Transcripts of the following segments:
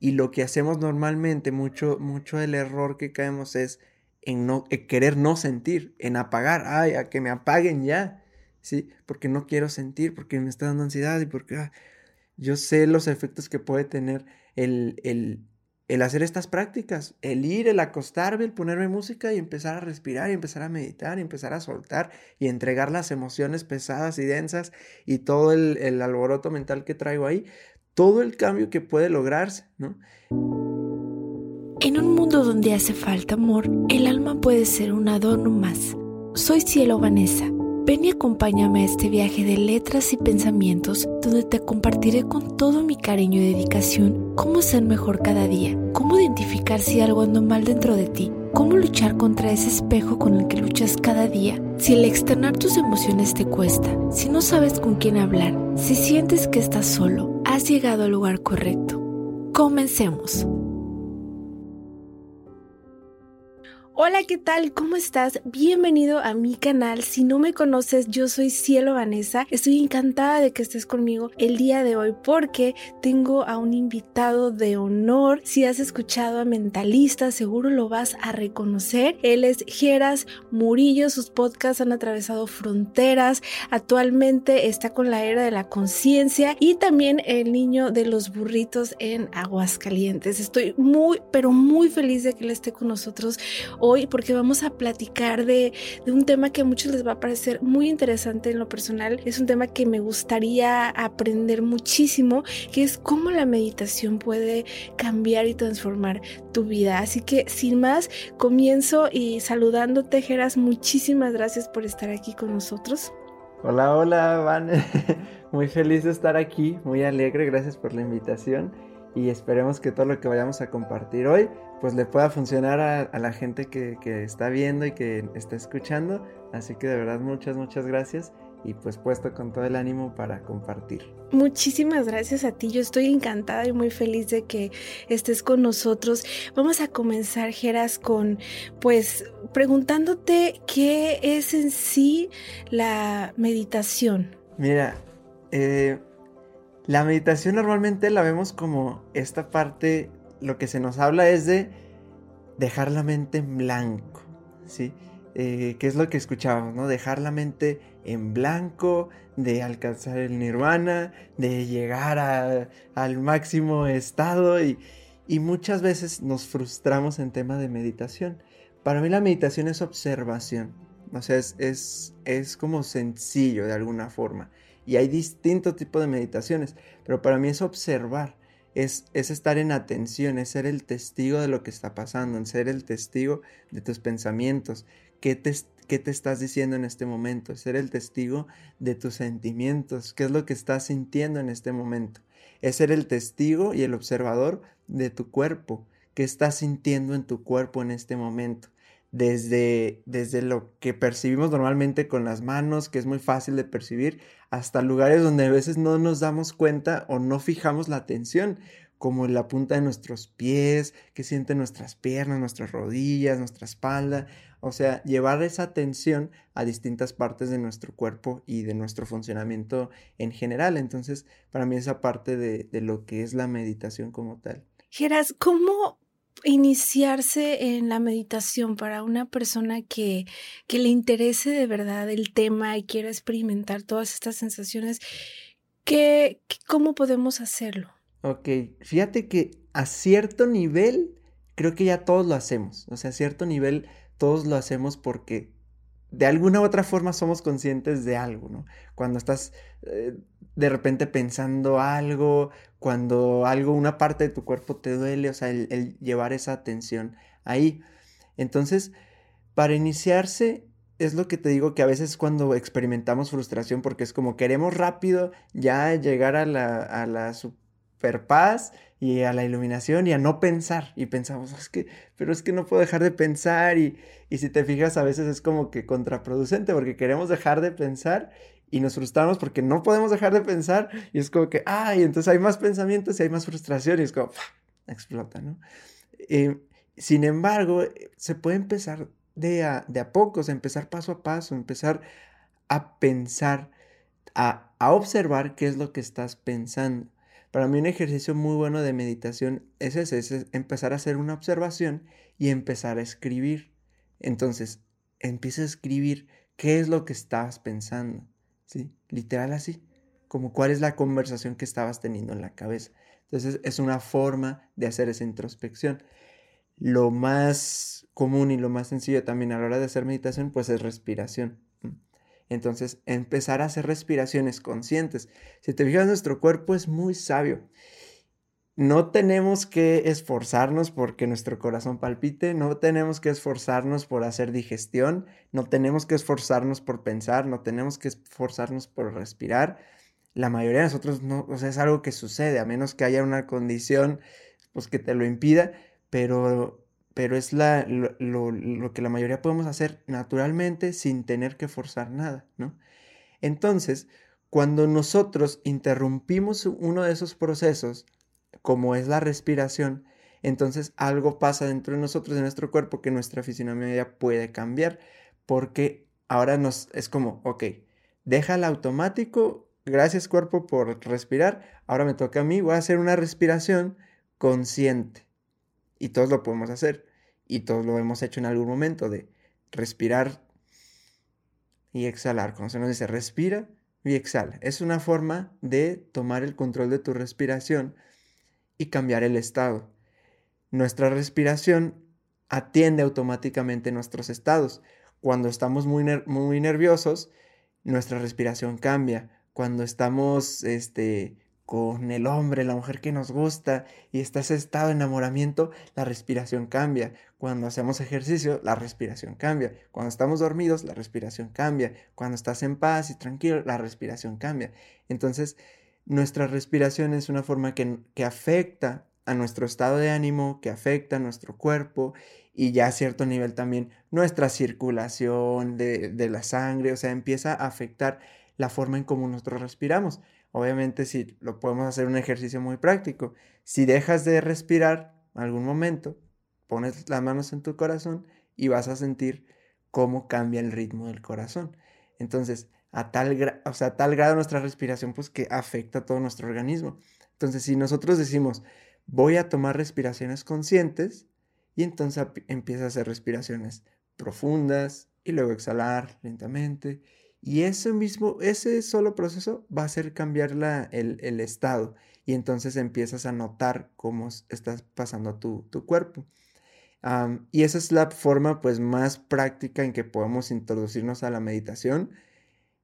Y lo que hacemos normalmente, mucho, mucho del error que caemos es en no querer no sentir, en apagar, ay, a que me apaguen ya, ¿sí? Porque no quiero sentir, porque me está dando ansiedad y porque ah, yo sé los efectos que puede tener el, el, el hacer estas prácticas, el ir, el acostarme, el ponerme música y empezar a respirar y empezar a meditar y empezar a soltar y entregar las emociones pesadas y densas y todo el, alboroto mental que traigo ahí, todo el cambio que puede lograrse, ¿no? En un mundo donde hace falta amor, el alma puede ser un adorno más. Soy Cielo Vanessa Ven y acompáñame a este viaje de letras y pensamientos donde te compartiré con todo mi cariño y dedicación cómo ser mejor cada día, cómo identificar si algo anda mal dentro de ti, cómo luchar contra ese espejo con el que luchas cada día. Si el externar tus emociones te cuesta, si no sabes con quién hablar, si sientes que estás solo, has llegado al lugar correcto. Comencemos. Hola, ¿qué tal? ¿Cómo estás? Bienvenido a mi canal. Si no me conoces, yo soy Cielo Vanessa. Estoy encantada de que estés conmigo el día de hoy porque tengo a un invitado de honor. Si has escuchado a Mentalista, seguro lo vas a reconocer. Él es Geras Murillo. Sus podcasts han atravesado fronteras. Actualmente está con la era de la conciencia y también el niño de los burritos en Aguascalientes. Estoy muy, pero muy feliz de que él esté con nosotros porque vamos a platicar de, un tema que a muchos les va a parecer muy interesante en lo personal. Es un tema que me gustaría aprender muchísimo, que es cómo la meditación puede cambiar y transformar tu vida. Así que sin más, comienzo y saludándote, Geras, muchísimas gracias por estar aquí con nosotros. Hola, hola, Van. Muy feliz de estar aquí, muy alegre, gracias por la invitación y esperemos que todo lo que vayamos a compartir hoy pues le pueda funcionar a, la gente que, que, está viendo y que está escuchando. Así que de verdad muchas, muchas gracias y pues puesto con todo el ánimo para compartir. Muchísimas gracias a ti, yo estoy encantada y muy feliz de que estés con nosotros. Vamos a comenzar, Geras, con pues preguntándote qué es en sí la meditación. Mira, eh, la meditación normalmente la vemos como esta parte, lo que se nos habla es de dejar la mente en blanco, ¿sí? Eh, que es lo que escuchábamos, ¿no? Dejar la mente en blanco, de alcanzar el nirvana, de llegar al máximo estado y, y muchas veces nos frustramos en tema de meditación. Para mí la meditación es observación, o sea, es, es, es como sencillo de alguna forma. Y hay distintos tipos de meditaciones, pero para mí es observar, es, es, estar en atención, es ser el testigo de lo que está pasando, en ser el testigo de tus pensamientos, qué te, qué te estás diciendo en este momento, ser el testigo de tus sentimientos, qué es lo que estás sintiendo en este momento, es ser el testigo y el observador de tu cuerpo, qué estás sintiendo en tu cuerpo en este momento desde, desde lo que percibimos normalmente con las manos, que es muy fácil de percibir, hasta lugares donde a veces no nos damos cuenta o no fijamos la atención, como la punta de nuestros pies, que sienten nuestras piernas, nuestras rodillas, nuestra espalda. O sea, llevar esa atención a distintas partes de nuestro cuerpo y de nuestro funcionamiento en general. Entonces, para mí esa parte de, de lo que es la meditación como tal. Geras, ¿cómo iniciarse en la meditación para una persona que, que le interese de verdad el tema y quiera experimentar todas estas sensaciones? ¿qué, ¿Cómo podemos hacerlo? Ok, fíjate que a cierto nivel creo que ya todos lo hacemos. O sea, a cierto nivel todos lo hacemos porque de alguna u otra forma somos conscientes de algo, ¿no? Cuando estás eh, de repente pensando algo, cuando algo, una parte de tu cuerpo te duele, o sea, el, llevar esa atención ahí. Entonces, para iniciarse, es lo que te digo que a veces cuando experimentamos frustración, porque es como queremos rápido ya llegar a la, a la super paz y a la iluminación y a no pensar. Y pensamos, es que, pero es que no puedo dejar de pensar. Y, y si te fijas, a veces es como que contraproducente porque queremos dejar de pensar y nos frustramos porque no podemos dejar de pensar y es como que, ay, entonces hay más pensamientos y hay más frustración y es como, explota, ¿no? Eh, sin embargo, se puede empezar de a, de a pocos, empezar paso a paso, empezar a pensar, a, a observar qué es lo que estás pensando. Para mí un ejercicio muy bueno de meditación es ese, es empezar a hacer una observación y empezar a escribir. Entonces, empieza a escribir qué es lo que estabas pensando, Literal así, como cuál es la conversación que estabas teniendo en la cabeza. Entonces, es una forma de hacer esa introspección. Lo más común y lo más sencillo también a la hora de hacer meditación, pues es respiración. Entonces, empezar a hacer respiraciones conscientes. Si te fijas, nuestro cuerpo es muy sabio. No tenemos que esforzarnos porque nuestro corazón palpite, no tenemos que esforzarnos por hacer digestión, no tenemos que esforzarnos por pensar, no tenemos que esforzarnos por respirar. La mayoría de nosotros no, o sea, es algo que sucede, a menos que haya una condición pues, que te lo impida, pero pero es la, lo, que la mayoría podemos hacer naturalmente sin tener que forzar nada, ¿no? Entonces, cuando nosotros interrumpimos uno de esos procesos, como es la respiración, entonces algo pasa dentro de nosotros, de nuestro cuerpo, que nuestra fisionomía puede cambiar, porque ahora nos es como, ok, déjala automático, gracias cuerpo por respirar, ahora me toca a mí, voy a hacer una respiración consciente. Y todos lo podemos hacer. Y todos lo hemos hecho en algún momento de respirar y exhalar. Cuando se nos dice respira y exhala. Es una forma de tomar el control de tu respiración y cambiar el estado. Nuestra respiración atiende automáticamente nuestros estados. Cuando estamos muy, muy nerviosos, nuestra respiración cambia. Cuando estamos este, con el hombre, la mujer que nos gusta y está ese estado de enamoramiento, la respiración cambia. Cuando hacemos ejercicio, la respiración cambia. Cuando estamos dormidos, la respiración cambia. Cuando estás en paz y tranquilo, la respiración cambia. Entonces, nuestra respiración es una forma que, que afecta a nuestro estado de ánimo, que afecta a nuestro cuerpo y ya a cierto nivel también nuestra circulación de, de la sangre, o sea, empieza a afectar la forma en cómo nosotros respiramos. Obviamente si lo podemos hacer un ejercicio muy práctico. Si dejas de respirar algún momento, pones las manos en tu corazón y vas a sentir cómo cambia el ritmo del corazón. Entonces, a tal, o sea, tal grado nuestra respiración, pues que afecta a todo nuestro organismo. Entonces, si nosotros decimos, voy a tomar respiraciones conscientes, y entonces empieza a hacer respiraciones profundas y luego exhalar lentamente y ese mismo, ese solo proceso va a hacer cambiar el, estado y entonces empiezas a notar cómo estás pasando tu, tu cuerpo. y esa es la forma pues más práctica en que podemos introducirnos a la meditación,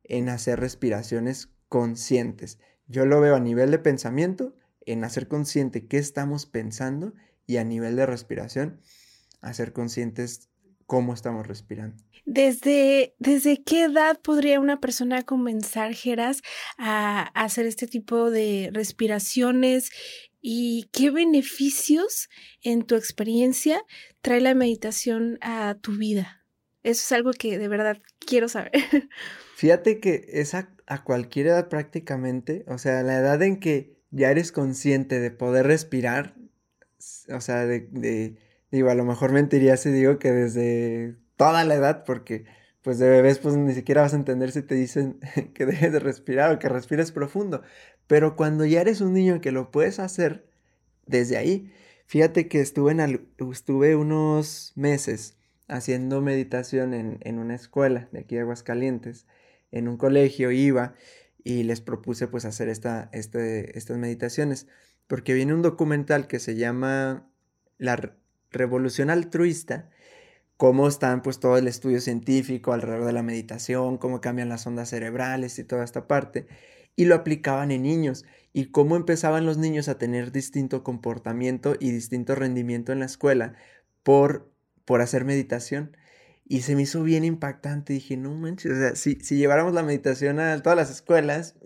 en hacer respiraciones conscientes. Yo lo veo a nivel de pensamiento, en hacer consciente qué estamos pensando y a nivel de respiración, hacer conscientes cómo estamos respirando. ¿Desde, ¿Desde qué edad podría una persona comenzar, Geras, a hacer este tipo de respiraciones y qué beneficios en tu experiencia trae la meditación a tu vida? Eso es algo que de verdad quiero saber. Fíjate que es a, cualquier edad prácticamente, o sea, la edad en que ya eres consciente de poder respirar, o sea, de Digo, a lo mejor mentiría si digo que desde toda la edad, porque pues de bebés pues ni siquiera vas a entender si te dicen que dejes de respirar o que respires profundo. Pero cuando ya eres un niño que lo puedes hacer desde ahí, fíjate que estuve, en estuve unos meses haciendo meditación en, en, una escuela de aquí de Aguascalientes, en un colegio iba y les propuse pues hacer esta, este, estas meditaciones, porque viene un documental que se llama La revolución altruista, cómo están pues todo el estudio científico alrededor de la meditación, cómo cambian las ondas cerebrales y toda esta parte, y lo aplicaban en niños, y cómo empezaban los niños a tener distinto comportamiento y distinto rendimiento en la escuela por, por hacer meditación. Y se me hizo bien impactante. Dije, no manches, o sea, si, si lleváramos la meditación a todas las escuelas,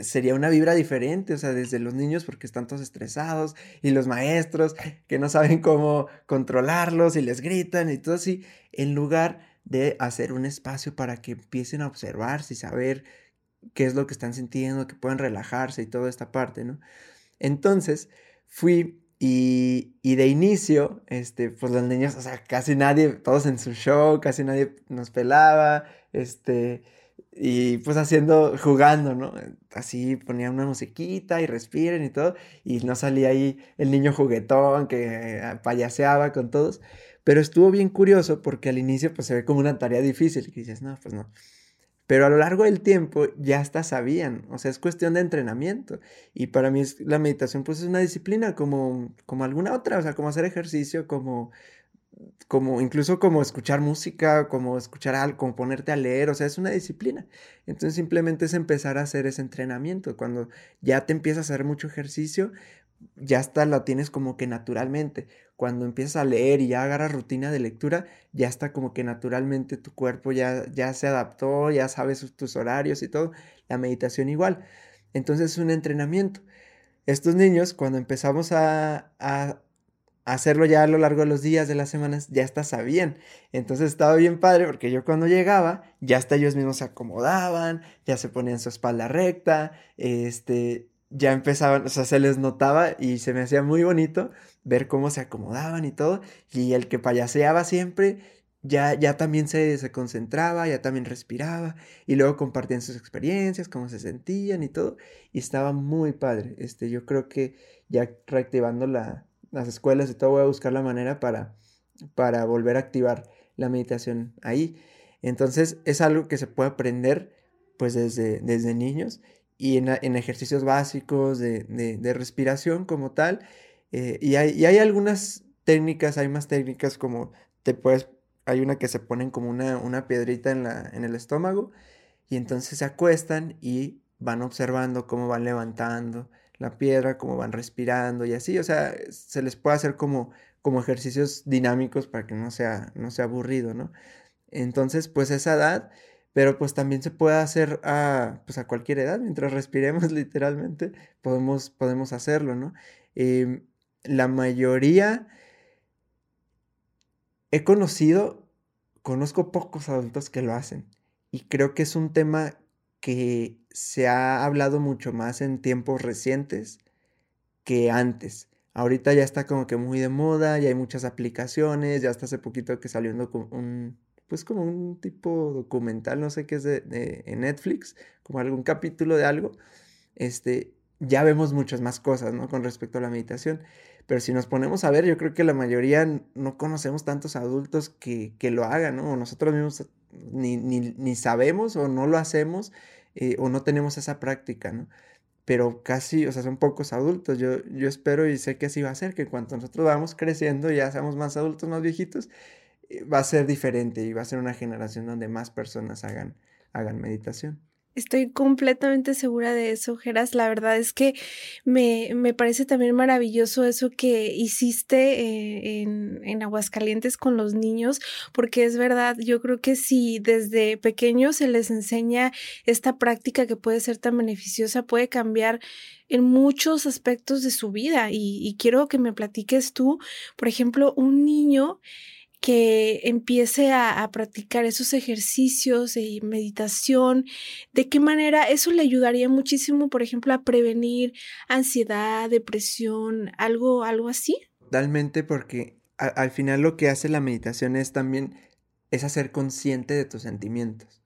sería una vibra diferente. O sea, desde los niños porque están todos estresados y los maestros que no saben cómo controlarlos y les gritan y todo así, en lugar de hacer un espacio para que empiecen a observarse y saber qué es lo que están sintiendo, que puedan relajarse y toda esta parte, ¿no? Entonces, fui y, de inicio, este, pues los niños, o sea, casi nadie, todos en su show, casi nadie nos pelaba, este, y pues haciendo, jugando, ¿no? Así ponía una musiquita y respiren y todo, y no salía ahí el niño juguetón que eh, payaseaba con todos, pero estuvo bien curioso porque al inicio pues se ve como una tarea difícil, que dices, no, pues no. Pero a lo largo del tiempo ya hasta sabían, o sea, es cuestión de entrenamiento. Y para mí la meditación pues es una disciplina como, como alguna otra, o sea, como hacer ejercicio, como como incluso como escuchar música, como escuchar algo, como ponerte a leer, o sea, es una disciplina. Entonces simplemente es empezar a hacer ese entrenamiento. Cuando ya te empiezas a hacer mucho ejercicio, ya está, lo tienes como que naturalmente. Cuando empiezas a leer y ya agarras rutina de lectura, ya está como que naturalmente tu cuerpo ya, ya se adaptó, ya sabes tus horarios y todo. La meditación igual. Entonces es un entrenamiento. Estos niños, cuando empezamos a, a hacerlo ya a lo largo de los días, de las semanas, ya hasta sabían. Entonces estaba bien padre porque yo cuando llegaba, ya hasta ellos mismos se acomodaban, ya se ponían su espalda recta, este, ya empezaban, o sea, se les notaba y se me hacía muy bonito ver cómo se acomodaban y todo. Y el que payaseaba siempre, ya, ya también se, se concentraba, ya también respiraba y luego compartían sus experiencias, cómo se sentían y todo. Y estaba muy padre. Este, yo creo que ya reactivando la, las escuelas y todo, voy a buscar la manera para, para volver a activar la meditación ahí. Entonces es algo que se puede aprender pues desde, desde niños y en, ejercicios básicos de, respiración como tal. Eh, y, hay, hay, algunas técnicas, hay más técnicas como te puedes, hay una que se ponen como una, una piedrita en, la, en el estómago y entonces se acuestan y van observando cómo van levantando la piedra, cómo van respirando y así, o sea, se les puede hacer como, como ejercicios dinámicos para que no sea, no sea aburrido, ¿no? Entonces, pues esa edad, pero pues también se puede hacer a, pues a cualquier edad, mientras respiremos literalmente, podemos, podemos hacerlo, ¿no? Em, la mayoría he conocido, conozco pocos adultos que lo hacen y creo que es un tema que se ha hablado mucho más en tiempos recientes que antes. Ahorita ya está como que muy de moda, ya hay muchas aplicaciones, ya hasta hace poquito que salió un, pues como un tipo documental, no sé qué es de, Netflix, como algún capítulo de algo, este, ya vemos muchas más cosas, ¿no? Con respecto a la meditación. Pero si nos ponemos a ver, yo creo que la mayoría no conocemos tantos adultos que, que lo hagan, ¿no? O nosotros mismos ni, ni, sabemos o no lo hacemos eh, o no tenemos esa práctica, ¿no? Pero casi, o sea, son pocos adultos. Yo, yo espero y sé que así va a ser, que cuando nosotros vamos creciendo ya seamos más adultos, más viejitos, va a ser diferente y va a ser una generación donde más personas hagan, hagan meditación. Estoy completamente segura de eso, Geras. La verdad es que me, me parece también maravilloso eso que hiciste eh, en, en, Aguascalientes con los niños, porque es verdad, yo creo que si desde pequeños se les enseña esta práctica que puede ser tan beneficiosa, puede cambiar en muchos aspectos de su vida. Y, y quiero que me platiques tú, por ejemplo, un niño que empiece a, practicar esos ejercicios de meditación, de qué manera eso le ayudaría muchísimo, por ejemplo, a prevenir ansiedad, depresión, algo, algo así. Totalmente, porque al final lo que hace la meditación es también es hacer consciente de tus sentimientos.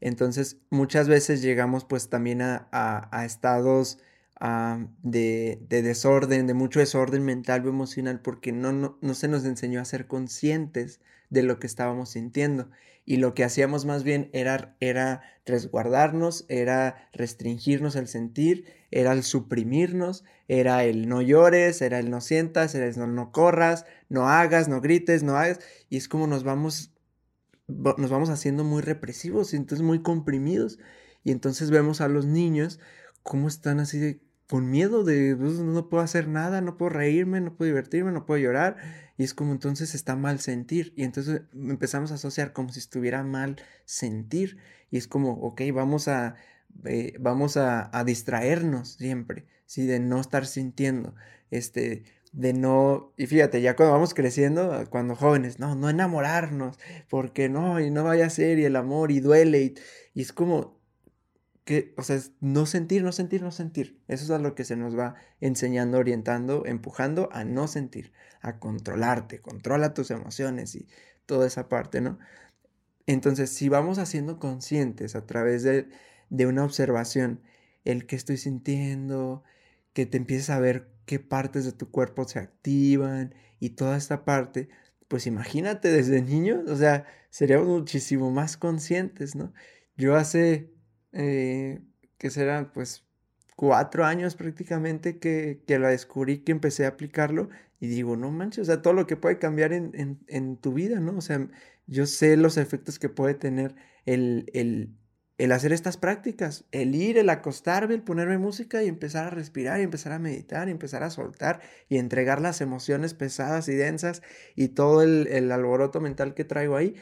Entonces, muchas veces llegamos pues también a, a estados de, desorden, de mucho desorden mental o emocional, porque no, no, se nos enseñó a ser conscientes de lo que estábamos sintiendo. Y lo que hacíamos más bien era, era resguardarnos, era restringirnos el sentir, era el suprimirnos, era el no llores, era el no sientas, era el no, no corras, no hagas, no grites, no hagas. Y es como nos vamos, nos vamos haciendo muy represivos entonces muy comprimidos. Y entonces vemos a los niños cómo están así de con miedo de pues, no puedo hacer nada, no puedo reírme, no puedo divertirme, no puedo llorar. Y es como entonces está mal sentir. Y entonces empezamos a asociar como si estuviera mal sentir. Y es como, ok, vamos a, eh, vamos a, distraernos siempre, ¿sí? De no estar sintiendo, este, de no, y fíjate, ya cuando vamos creciendo, cuando jóvenes, no, no enamorarnos, porque no, y no vaya a ser, y el amor, y duele, y es como, que, o sea, no sentir, no sentir, no sentir. Eso es a lo que se nos va enseñando, orientando, empujando a no sentir, a controlarte, controla tus emociones y toda esa parte, ¿no? Entonces, si vamos haciendo conscientes a través de, de una observación el que estoy sintiendo, que te empieces a ver qué partes de tu cuerpo se activan y toda esta parte, pues imagínate desde niños, o sea, seríamos muchísimo más conscientes, ¿no? Yo hace, eh, que serán pues cuatro años prácticamente que, que la descubrí, que empecé a aplicarlo y digo, no manches, o sea, todo lo que puede cambiar en, en, tu vida, ¿no? O sea, yo sé los efectos que puede tener el, el, el hacer estas prácticas, el ir, el acostarme, el ponerme música y empezar a respirar y empezar a meditar y empezar a soltar y entregar las emociones pesadas y densas y todo el, el alboroto mental que traigo ahí,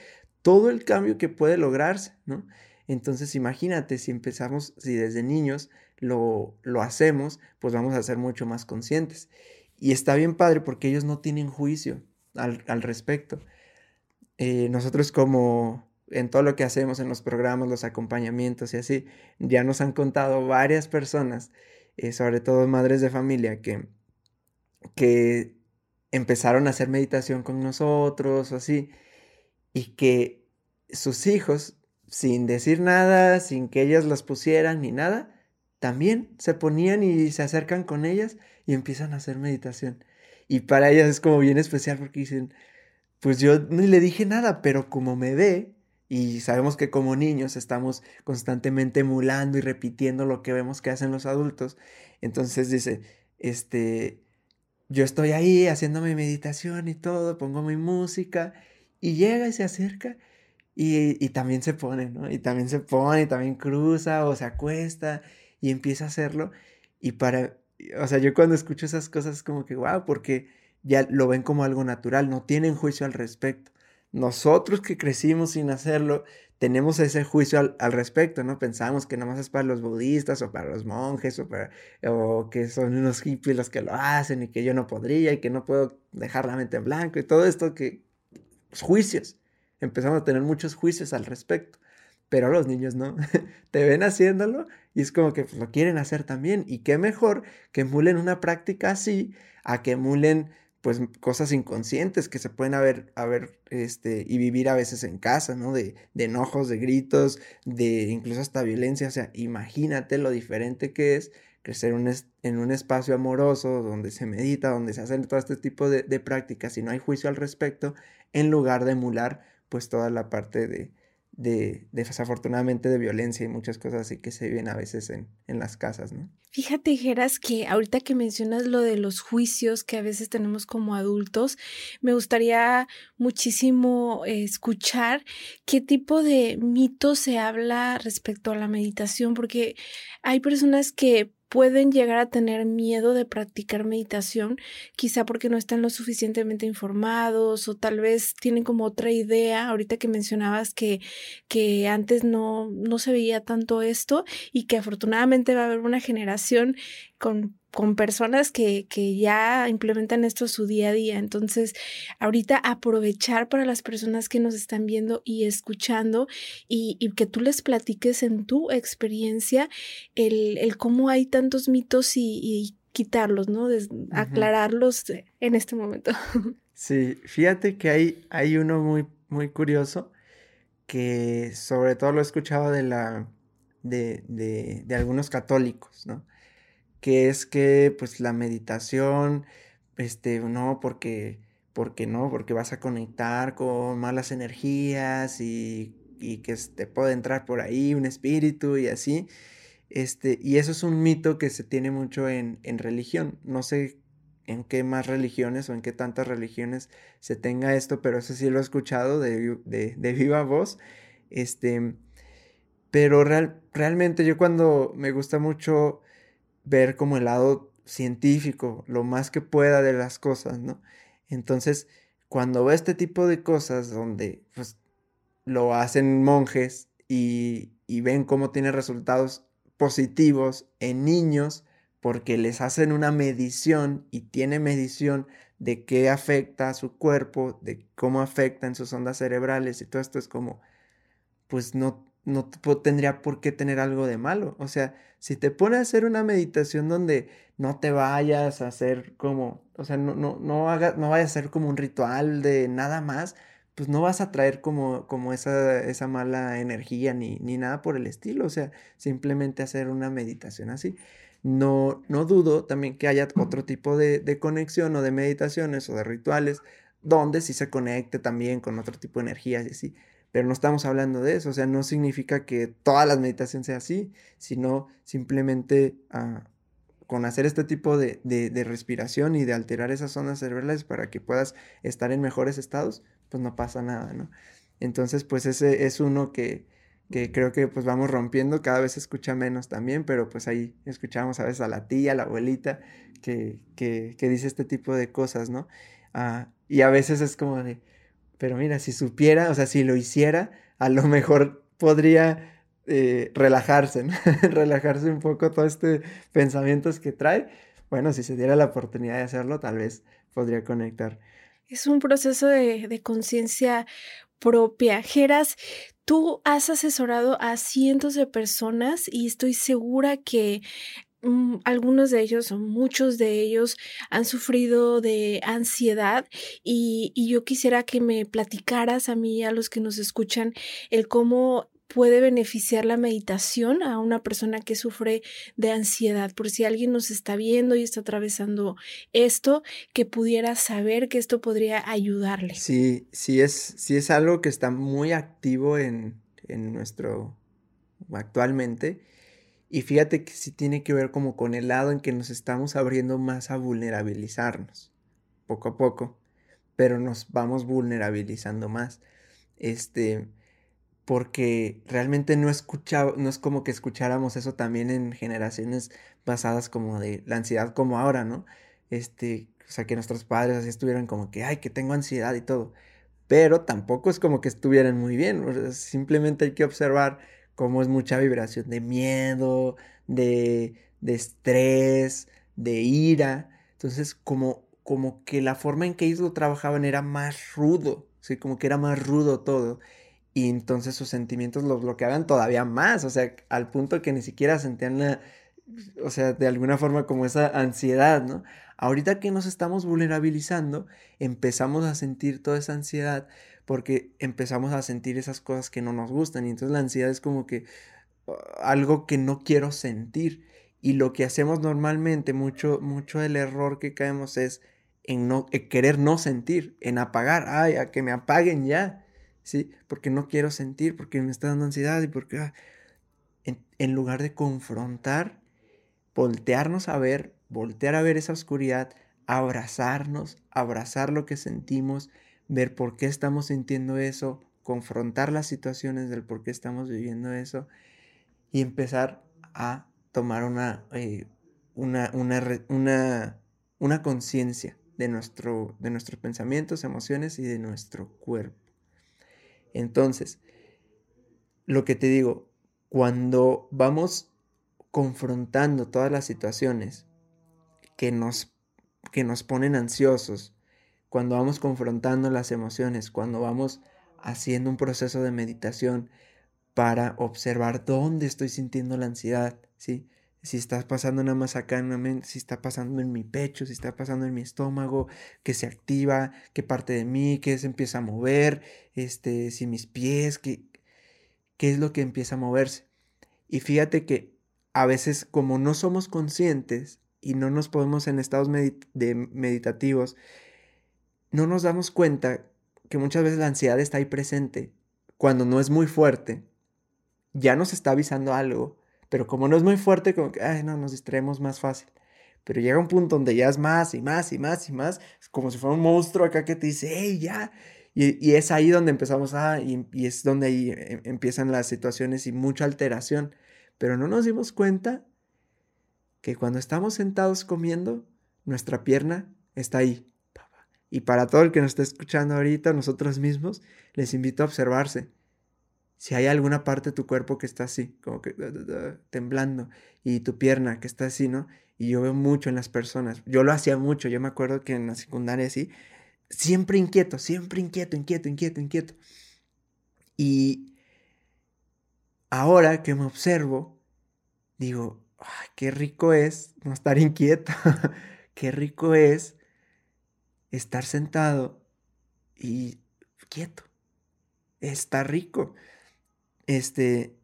todo el cambio que puede lograrse, ¿no? Entonces imagínate si empezamos, si desde niños lo, lo hacemos, pues vamos a ser mucho más conscientes. Y está bien padre porque ellos no tienen juicio al, al respecto. Eh, nosotros como en todo lo que hacemos en los programas, los acompañamientos y así, ya nos han contado varias personas, eh, sobre todo madres de familia, que, que empezaron a hacer meditación con nosotros o así, y que sus hijos, sin decir nada, sin que ellas las pusieran ni nada, también se ponían y se acercan con ellas y empiezan a hacer meditación. Y para ellas es como bien especial porque dicen, pues yo ni le dije nada, pero como me ve, y sabemos que como niños estamos constantemente emulando y repitiendo lo que vemos que hacen los adultos. Entonces dice, este, yo estoy ahí haciendo mi meditación y todo, pongo mi música y llega y se acerca y, y también se pone, ¿no? Y también se pone y también cruza o se acuesta y empieza a hacerlo. Y para, o sea, yo cuando escucho esas cosas como que, wow, porque ya lo ven como algo natural, no tienen juicio al respecto nosotros que crecimos sin hacerlo, tenemos ese juicio al, respecto, ¿no? Pensamos que nada más es para los budistas o para los monjes o, para, o que son unos hippies los que lo hacen y que yo no podría y que no puedo dejar la mente en blanco y todo esto que... Pues, juicios. Empezamos a tener muchos juicios al respecto. Pero los niños no. Te ven haciéndolo y es como que pues, lo quieren hacer también. Y qué mejor que emulen una práctica así a que emulen pues cosas inconscientes que se pueden haber, haber este, y vivir a veces en casa, ¿no? De, de, enojos, de gritos, de incluso hasta violencia. O sea, imagínate lo diferente que es crecer en un espacio amoroso donde se medita, donde se hacen todo este tipo de, de prácticas y no hay juicio al respecto, en lugar de emular pues toda la parte de, de, desafortunadamente de violencia y muchas cosas así que se viven a veces en, en las casas, ¿no? Fíjate, Geras, que ahorita que mencionas lo de los juicios que a veces tenemos como adultos, me gustaría muchísimo escuchar qué tipo de mitos se habla respecto a la meditación, porque hay personas que pueden llegar a tener miedo de practicar meditación, quizá porque no están lo suficientemente informados o tal vez tienen como otra idea, ahorita que mencionabas que, que antes no, no se veía tanto esto y que afortunadamente va a haber una generación con con personas que, que, ya implementan esto su día a día. Entonces, ahorita aprovechar para las personas que nos están viendo y escuchando y, y que tú les platiques en tu experiencia el, el cómo hay tantos mitos y, y quitarlos, ¿no? Aclararlos en este momento. Sí, fíjate que hay, hay uno muy, muy curioso que sobre todo lo he escuchado de la de, de, de algunos católicos, ¿no? Que es que pues la meditación, este, no, porque, porque no, porque vas a conectar con malas energías y, y que te puede entrar por ahí un espíritu y así. Este, y eso es un mito que se tiene mucho en, en religión. No sé en qué más religiones o en qué tantas religiones se tenga esto, pero eso sí lo he escuchado de, de, de viva voz. Este, pero real, realmente yo cuando me gusta mucho ver como el lado científico, lo más que pueda de las cosas, ¿no? Entonces, cuando ve este tipo de cosas donde pues, lo hacen monjes y, y ven cómo tiene resultados positivos en niños, porque les hacen una medición y tiene medición de qué afecta a su cuerpo, de cómo afecta en sus ondas cerebrales y todo esto es como, pues no, no tendría por qué tener algo de malo. O sea, si te pone a hacer una meditación donde no te vayas a hacer como, o sea, no, no, no, haga, no vayas a hacer como un ritual de nada más, pues no vas a traer como, como esa, esa mala energía ni, ni nada por el estilo, o sea, simplemente hacer una meditación así. No, no dudo también que haya otro tipo de, de, conexión o de meditaciones o de rituales donde sí se conecte también con otro tipo de energías y así. Pero no estamos hablando de eso, o sea, no significa que todas las meditaciones sea así, sino simplemente ah, con hacer este tipo de, de, respiración y de alterar esas zonas cerebrales para que puedas estar en mejores estados, pues no pasa nada, ¿no? Entonces, pues ese es uno que, que creo que pues vamos rompiendo, cada vez se escucha menos también, pero pues ahí escuchamos a veces a la tía, a la abuelita, que, que, que dice este tipo de cosas, ¿no? Ah, y a veces es como de, pero mira, si supiera, o sea, si lo hiciera, a lo mejor podría eh, relajarse, relajarse un poco todos estos pensamientos que trae. Bueno, si se diera la oportunidad de hacerlo, tal vez podría conectar. Es un proceso de, de conciencia propia. Geras, tú has asesorado a cientos de personas y estoy segura que algunos de ellos o muchos de ellos han sufrido de ansiedad y, y, yo quisiera que me platicaras a mí, a los que nos escuchan, el cómo puede beneficiar la meditación a una persona que sufre de ansiedad. Por si alguien nos está viendo y está atravesando esto, que pudiera saber que esto podría ayudarle. Sí, sí es, sí es algo que está muy activo en, en nuestro actualmente. Y fíjate que sí tiene que ver como con el lado en que nos estamos abriendo más a vulnerabilizarnos, poco a poco, pero nos vamos vulnerabilizando más. Este, porque realmente no escuchaba, no es como que escucháramos eso también en generaciones pasadas como de la ansiedad como ahora, ¿no? Este, o sea, que nuestros padres así estuvieran como que, ay, que tengo ansiedad y todo, pero tampoco es como que estuvieran muy bien, simplemente hay que observar cómo es mucha vibración de miedo, de, de estrés, de ira, entonces como, como que la forma en que ellos lo trabajaban era más rudo, ¿sí? Como que era más rudo todo y entonces sus sentimientos los bloqueaban todavía más, o sea, al punto que ni siquiera sentían la, o sea, de alguna forma como esa ansiedad, ¿no? Ahorita que nos estamos vulnerabilizando, empezamos a sentir toda esa ansiedad porque empezamos a sentir esas cosas que no nos gustan y entonces la ansiedad es como que uh, algo que no quiero sentir y lo que hacemos normalmente, mucho, mucho el error que caemos es en no en querer no sentir, en apagar, ay, a que me apaguen ya. ¿sí? Porque no quiero sentir, porque me está dando ansiedad y porque... Ah, en, lugar de confrontar, voltearnos a ver, voltear a ver esa oscuridad, abrazarnos, abrazar lo que sentimos, ver por qué estamos sintiendo eso, confrontar las situaciones del por qué estamos viviendo eso y empezar a tomar una, eh, una, una, una conciencia de, nuestro, de nuestros pensamientos, emociones y de nuestro cuerpo. Entonces, lo que te digo, cuando vamos confrontando todas las situaciones que nos, que nos ponen ansiosos, cuando vamos confrontando las emociones, cuando vamos haciendo un proceso de meditación para observar dónde estoy sintiendo la ansiedad, ¿sí? si está pasando nada más acá en si está pasando en mi pecho, si está pasando en mi estómago, que se activa, qué parte de mí, qué se empieza a mover, este, si mis pies, qué, qué es lo que empieza a moverse. Y fíjate que a veces como no somos conscientes y no nos podemos en estados de meditativos, no nos damos cuenta que muchas veces la ansiedad está ahí presente cuando no es muy fuerte, ya nos está avisando algo pero como no es muy fuerte, como que, ay, no, nos distraemos más fácil. Pero llega un punto donde ya es más y más y más y más, como si fuera un monstruo acá que te dice, hey, ya. Y, es ahí donde empezamos, ah, y, y es donde ahí em, empiezan las situaciones y mucha alteración. Pero no nos dimos cuenta que cuando estamos sentados comiendo, nuestra pierna está ahí. Y para todo el que nos está escuchando ahorita, nosotros mismos, les invito a observarse si hay alguna parte de tu cuerpo que está así, como que temblando, y tu pierna que está así, ¿no? Y yo veo mucho en las personas, yo lo hacía mucho, yo me acuerdo que en la secundaria así, siempre inquieto, siempre inquieto, inquieto, inquieto, inquieto. Y ahora que me observo, digo, qué rico es no estar inquieto, qué rico es estar sentado y quieto. Está rico. Este,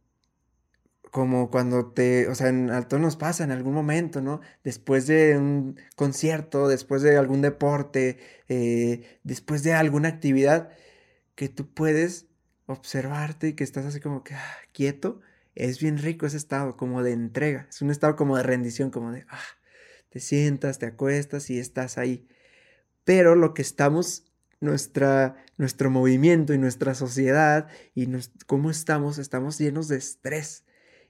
como cuando te, o sea, a todos nos pasa en algún momento, ¿no? Después de un concierto, después de algún deporte, eh, después de alguna actividad, que tú puedes observarte y que estás así como que ah, quieto, es bien rico ese estado, como de entrega, es un estado como de rendición, como de, ah, te sientas, te acuestas y estás ahí. Pero lo que estamos, nuestra, nuestro movimiento y nuestra sociedad y cómo estamos, estamos llenos de estrés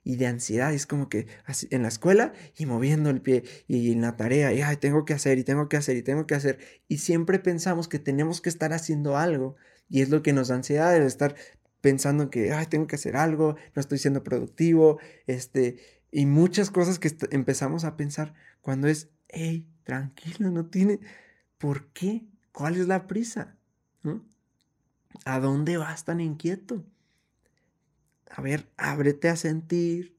y de ansiedad. Es como que en la escuela y moviendo el pie y en la tarea y Ay, tengo que hacer y tengo que hacer y tengo que hacer. Y siempre pensamos que tenemos que estar haciendo algo y es lo que nos da ansiedad, el estar pensando que Ay, tengo que hacer algo, no estoy siendo productivo, este, y muchas cosas que empezamos a pensar cuando es, hey, tranquilo, no tiene, ¿por qué? ¿Cuál es la prisa? ¿A dónde vas tan inquieto? A ver, ábrete a sentir,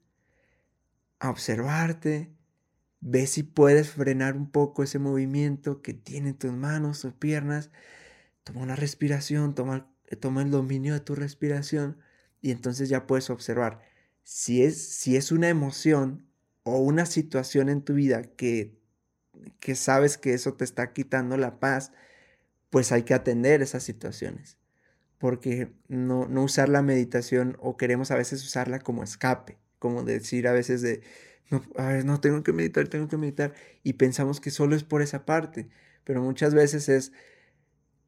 a observarte, ve si puedes frenar un poco ese movimiento que tienen tus manos o piernas, toma una respiración, toma, toma el dominio de tu respiración y entonces ya puedes observar. Si es, si es una emoción o una situación en tu vida que, que sabes que eso te está quitando la paz, pues hay que atender esas situaciones. Porque no, no usar la meditación o queremos a veces usarla como escape, como decir a veces de, no, a ver, no, tengo que meditar, tengo que meditar, y pensamos que solo es por esa parte, pero muchas veces es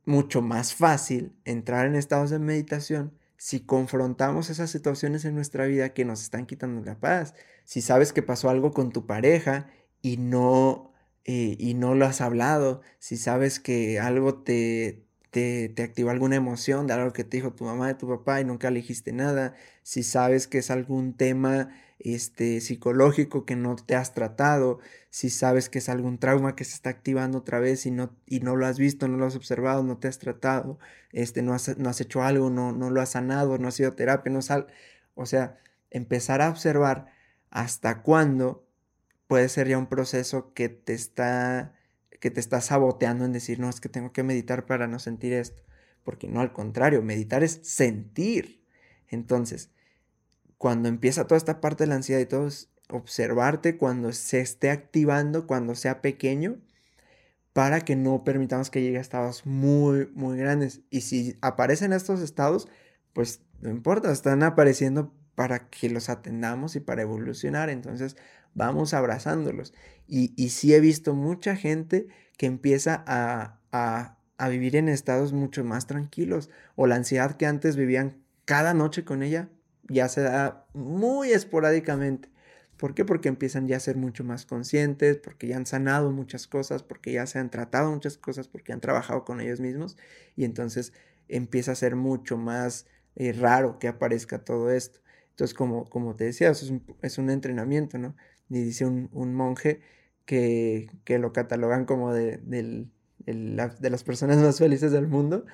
mucho más fácil entrar en estados de meditación si confrontamos esas situaciones en nuestra vida que nos están quitando la paz. Si sabes que pasó algo con tu pareja y no, eh, y no lo has hablado, si sabes que algo te, te, activó alguna emoción de algo que te dijo tu mamá y tu papá y nunca le nada, si sabes que es algún tema este, psicológico que no te has tratado, si sabes que es algún trauma que se está activando otra vez y no, y no lo has visto, no lo has observado, no te has tratado, este, no, has, no has hecho algo, no, no lo has sanado, no has sido terapia, no sal, o sea, empezar a observar hasta cuándo puede ser ya un proceso que te está que te estás saboteando en decir, no, es que tengo que meditar para no sentir esto. Porque no, al contrario, meditar es sentir. Entonces, cuando empieza toda esta parte de la ansiedad y todo, observarte cuando se esté activando, cuando sea pequeño, para que no permitamos que llegue a estados muy, muy grandes. Y si aparecen estos estados, pues no importa, están apareciendo para que los atendamos y para evolucionar. Entonces, vamos abrazándolos. Y, y sí he visto mucha gente que empieza a, a, a vivir en estados mucho más tranquilos. O la ansiedad que antes vivían cada noche con ella ya se da muy esporádicamente. ¿Por qué? Porque empiezan ya a ser mucho más conscientes, porque ya han sanado muchas cosas, porque ya se han tratado muchas cosas, porque han trabajado con ellos mismos y entonces empieza a ser mucho más eh, raro que aparezca todo esto. Entonces, como, como te decía, es un, es un entrenamiento, ¿no? y dice un, monje que, lo catalogan como de, de, las personas más felices del mundo,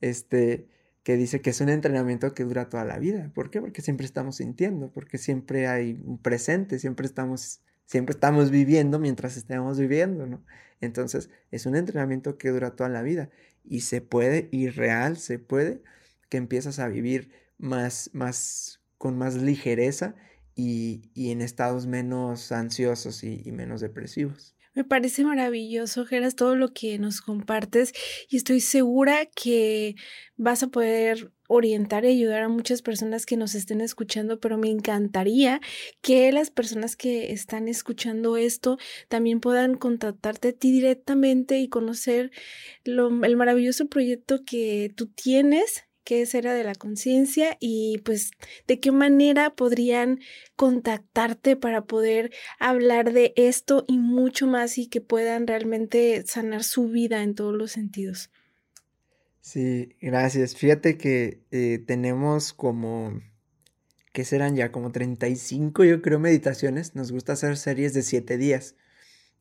este, que dice que es un entrenamiento que dura toda la vida. ¿Por qué? Porque siempre estamos sintiendo, porque siempre hay un presente, siempre estamos, siempre estamos viviendo mientras estemos viviendo, ¿no? Entonces, es un entrenamiento que dura toda la vida y se puede, y real se puede, que empiezas a vivir más, más, con más ligereza y, en estados menos ansiosos y, menos depresivos. Me parece maravilloso, Geras, todo lo que nos compartes y estoy segura que vas a poder orientar y ayudar a muchas personas que nos estén escuchando, pero me encantaría que las personas que están escuchando esto también puedan contactarte a ti directamente y conocer el maravilloso proyecto que tú tienes qué es era de la conciencia y pues de qué manera podrían contactarte para poder hablar de esto y mucho más y que puedan realmente sanar su vida en todos los sentidos. Sí, gracias. Fíjate que eh, tenemos como, ¿qué serán ya? Como 35 yo creo meditaciones. Nos gusta hacer series de 7 días.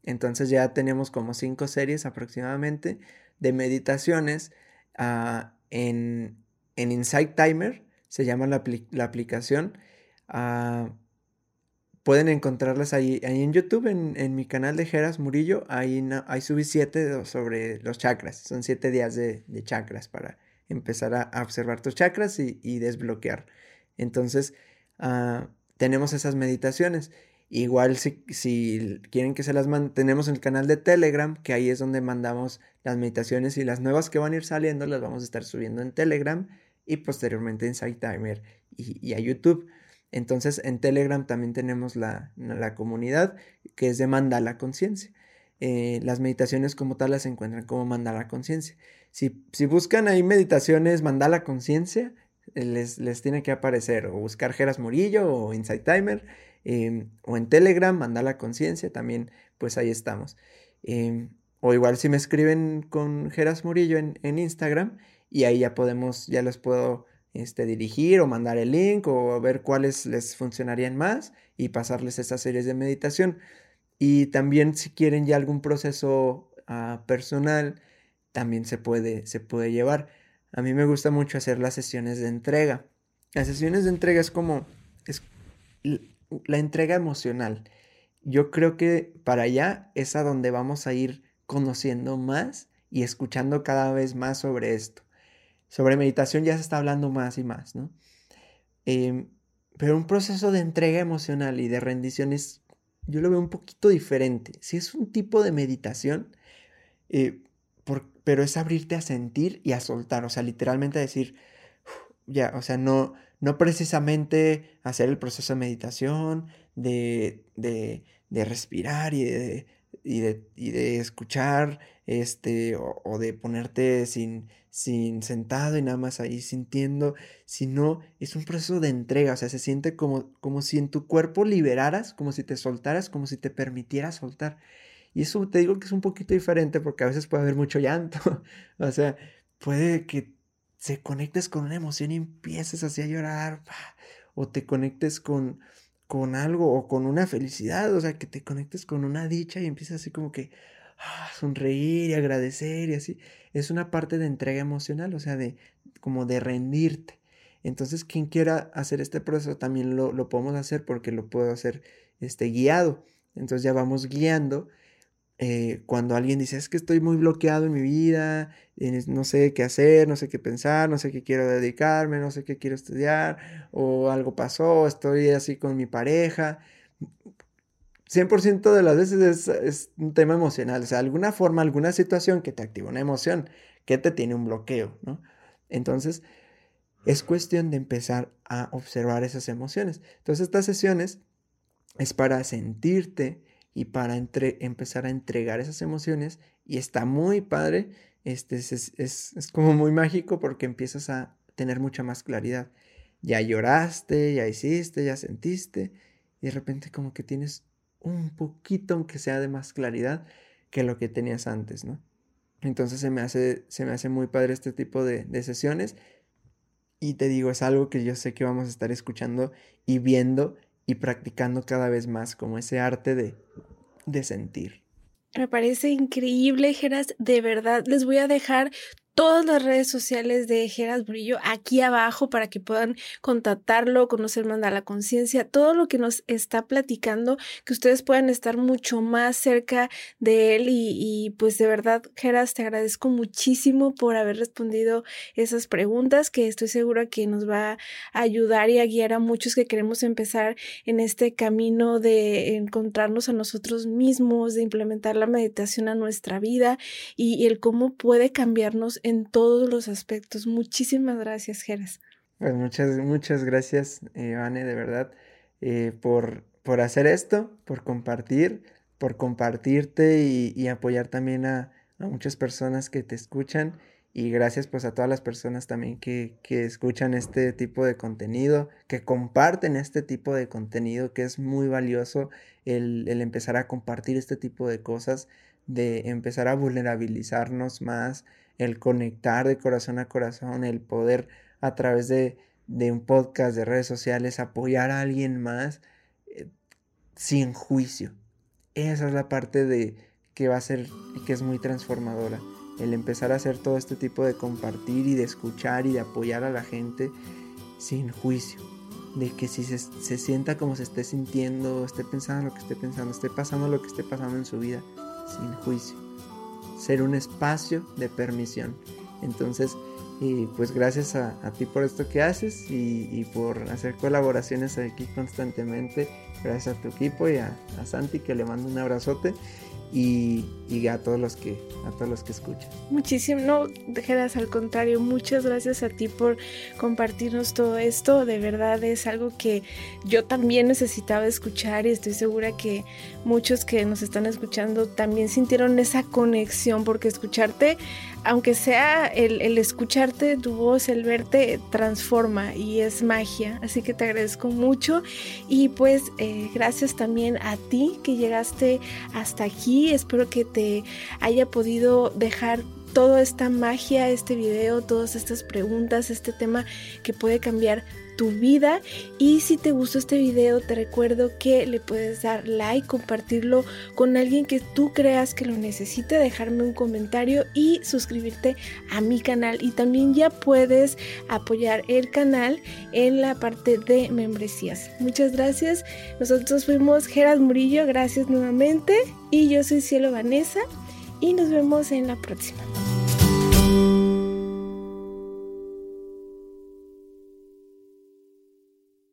Entonces ya tenemos como 5 series aproximadamente de meditaciones uh, en, en Insight Timer, se llama la, aplicación. Ah, pueden encontrarlas ahí, ahí en YouTube, en, mi canal de Geras Murillo. Ahí, ahí subí siete sobre los chakras. Son siete días de, chakras para empezar a, observar tus chakras y, desbloquear. Entonces, ah, tenemos esas meditaciones. Igual si, si quieren que se las manden, tenemos el canal de Telegram, que ahí es donde mandamos las meditaciones y las nuevas que van a ir saliendo las vamos a estar subiendo en Telegram y posteriormente en SciTimer y, y a YouTube. Entonces en Telegram también tenemos la, comunidad que es de Mandala Conciencia. Eh, las meditaciones como tal las encuentran como Mandala Conciencia. Si, si, buscan ahí meditaciones Mandala Conciencia, eh, les, les, tiene que aparecer o buscar Geras Murillo o Insight Timer em, o en Telegram Mandala Conciencia también pues ahí estamos. Em, o igual si me escriben con Geras Murillo en, en Instagram y ahí ya podemos, ya les puedo este, dirigir o mandar el link o ver cuáles les funcionarían más y pasarles estas series de meditación. Y también si quieren ya algún proceso ah, personal, también se puede, se puede llevar. A mí me gusta mucho hacer las sesiones de entrega. Las sesiones de entrega es como es la entrega emocional. Yo creo que para allá es a donde vamos a ir conociendo más y escuchando cada vez más sobre esto. Sobre meditación ya se está hablando más y más, ¿no? Em, pero un proceso de entrega emocional y de rendición es, yo lo veo un poquito diferente. Si es un tipo de meditación, eh, pero es abrirte a sentir y a soltar, o sea, literalmente decir, ya, o sea, no, no precisamente hacer el proceso de meditación, de, de, de respirar y de, y de, y de escuchar, este, o, de ponerte sin, sin sentado y nada más ahí sintiendo, sino es un proceso de entrega, o sea, se siente como, como si en tu cuerpo liberaras, como si te soltaras, como si te permitieras soltar. Y eso te digo que es un poquito diferente porque a veces puede haber mucho llanto, o sea, puede que se conectes con una emoción y empieces así a llorar, o te conectes con, con algo o con una felicidad, o sea, que te conectes con una dicha y empieces así como que ah, sonreír y agradecer y así. Es una parte de entrega emocional, o sea, de como de rendirte. Entonces, quien quiera hacer este proceso también lo, lo podemos hacer porque lo puedo hacer este, guiado. Entonces ya vamos guiando eh, cuando alguien dice, es que estoy muy bloqueado en mi vida, no sé qué hacer, no sé qué pensar, no sé qué quiero dedicarme, no sé qué quiero estudiar, o algo pasó, estoy así con mi pareja. 100% de las veces es, es, un tema emocional, o sea, alguna forma, alguna situación que te activa una emoción, que te tiene un bloqueo, ¿no? Entonces, es cuestión de empezar a observar esas emociones. Entonces, estas sesiones es para sentirte y para empezar a entregar esas emociones y está muy padre, este, es, es, como muy mágico porque empiezas a tener mucha más claridad. Ya lloraste, ya hiciste, ya sentiste y de repente como que tienes un poquito, aunque sea de más claridad que lo que tenías antes, ¿no? Entonces se me hace, se me hace muy padre este tipo de sesiones y te digo, es algo que yo sé que vamos a estar escuchando y viendo y practicando cada vez más como ese arte de, de sentir. Me parece increíble, Geras. De verdad, les voy a dejar todas las redes sociales de Geras Brillo aquí abajo para que puedan contactarlo, conocer más a la conciencia, todo lo que nos está platicando, que ustedes puedan estar mucho más cerca de él y, pues de verdad, Geras, te agradezco muchísimo por haber respondido esas preguntas que estoy segura que nos va a ayudar y a guiar a muchos que queremos empezar en este camino de encontrarnos a nosotros mismos, de implementar la meditación a nuestra vida y, y el cómo puede cambiarnos en todos los aspectos. Muchísimas gracias, Geras. Pues muchas, muchas gracias, Ivane, de verdad, eh, por, por hacer esto, por compartir, por compartirte y, apoyar también a, muchas personas que te escuchan. Y gracias pues a todas las personas también que, que, escuchan este tipo de contenido, que comparten este tipo de contenido, que es muy valioso el, el empezar a compartir este tipo de cosas, de empezar a vulnerabilizarnos más, el conectar de corazón a corazón, el poder a través de, un podcast, de redes sociales, apoyar a alguien más eh, sin juicio. Esa es la parte de que va a ser y que es muy transformadora. El empezar a hacer todo este tipo de compartir y de escuchar y de apoyar a la gente sin juicio. De que si se, se sienta como se esté sintiendo, esté pensando lo que esté pensando, esté pasando lo que esté pasando en su vida, sin juicio ser un espacio de permisión. Entonces, Y pues gracias a, ti por esto que haces y, por hacer colaboraciones aquí constantemente. Gracias a tu equipo y a, a Santi que le mando un abrazote y, a todos los que a todos los que escuchan. Muchísimo, no, dejeras al contrario, muchas gracias a ti por compartirnos todo esto, de verdad es algo que yo también necesitaba escuchar y estoy segura que muchos que nos están escuchando también sintieron esa conexión porque escucharte aunque sea el, escucharte tu voz, el verte, transforma y es magia. Así que te agradezco mucho y pues eh, gracias también a ti que llegaste hasta aquí. Espero que te haya podido dejar toda esta magia, este video, todas estas preguntas, este tema que puede cambiar tu vida y si te gustó este video te recuerdo que le puedes dar like, compartirlo con alguien que tú creas que lo necesite, dejarme un comentario y suscribirte a mi canal y también ya puedes apoyar el canal en la parte de membresías. Muchas gracias, nosotros fuimos Gerard Murillo, gracias nuevamente y yo soy Cielo Vanessa y nos vemos en la próxima.